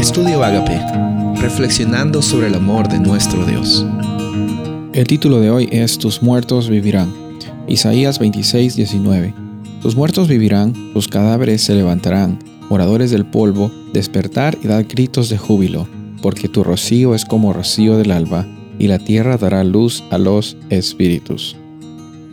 Estudio Agape, reflexionando sobre el amor de nuestro Dios. El título de hoy es Tus muertos vivirán. Isaías 26, 19. Tus muertos vivirán, tus cadáveres se levantarán, moradores del polvo, despertar y dar gritos de júbilo, porque tu rocío es como rocío del alba, y la tierra dará luz a los espíritus.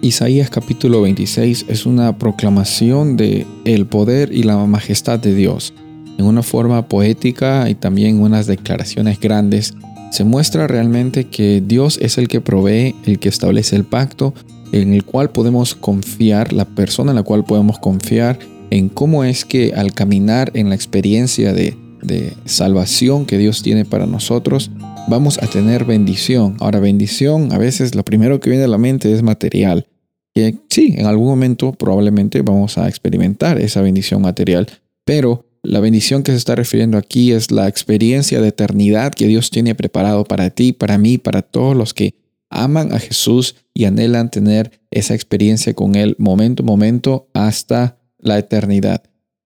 Isaías capítulo 26 es una proclamación de el poder y la majestad de Dios. En una forma poética y también unas declaraciones grandes, se muestra realmente que Dios es el que provee, el que establece el pacto, en el cual podemos confiar, la persona en la cual podemos confiar, en cómo es que al caminar en la experiencia de, de salvación que Dios tiene para nosotros, vamos a tener bendición. Ahora, bendición, a veces lo primero que viene a la mente es material. Que sí, en algún momento probablemente vamos a experimentar esa bendición material, pero la bendición que se está refiriendo aquí es la experiencia de eternidad que Dios tiene preparado para ti, para mí, para todos los que aman a Jesús y anhelan tener esa experiencia con Él momento a momento hasta la eternidad.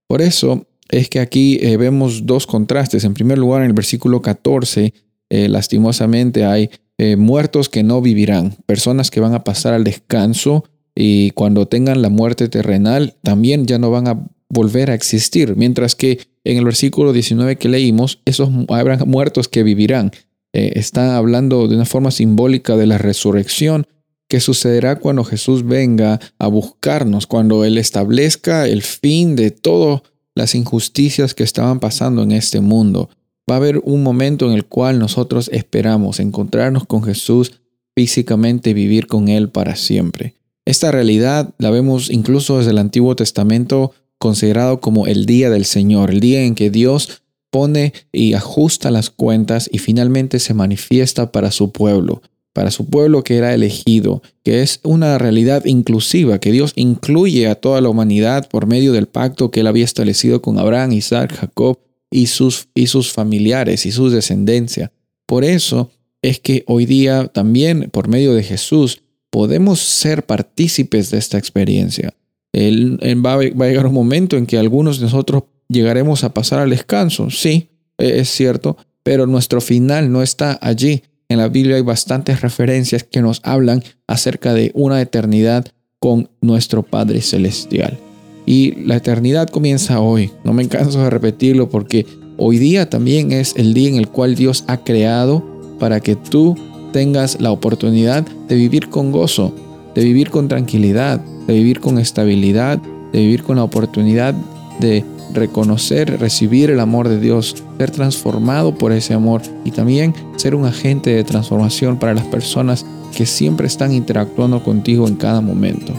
Por eso es que aquí eh, vemos dos contrastes. En primer lugar, en el versículo 14, eh, lastimosamente hay eh, muertos que no vivirán, personas que van a pasar al descanso y cuando tengan la muerte terrenal también ya no van a volver a existir, mientras que en el versículo 19 que leímos, esos habrán muertos que vivirán. Eh, está hablando de una forma simbólica de la resurrección que sucederá cuando Jesús venga a buscarnos, cuando Él establezca el fin de todas las injusticias que estaban pasando en este mundo. Va a haber un momento en el cual nosotros esperamos encontrarnos con Jesús físicamente, vivir con Él para siempre. Esta realidad la vemos incluso desde el Antiguo Testamento considerado como el día del Señor, el día en que Dios pone y ajusta las cuentas y finalmente se manifiesta para su pueblo, para su pueblo que era elegido, que es una realidad inclusiva, que Dios incluye a toda la humanidad por medio del pacto que él había establecido con Abraham, Isaac, Jacob y sus, y sus familiares y su descendencia. Por eso es que hoy día también por medio de Jesús podemos ser partícipes de esta experiencia va, a llegar un momento en que algunos de nosotros llegaremos a pasar al descanso. Sí, e, es cierto, pero nuestro final no está allí. En la Biblia hay bastantes referencias que nos hablan acerca de una eternidad con nuestro Padre Celestial. Y la eternidad comienza hoy. No me canso de repetirlo porque hoy día también es el día en el cual Dios ha creado para que tú tengas la oportunidad de vivir con gozo, de vivir con tranquilidad, de vivir con estabilidad, de vivir con la oportunidad de reconocer, recibir el amor de Dios, ser transformado por ese amor y también ser un agente de transformación para las personas que siempre están interactuando contigo en cada momento.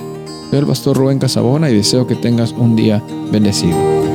Soy el pastor Rubén Casabona y deseo que tengas un día bendecido.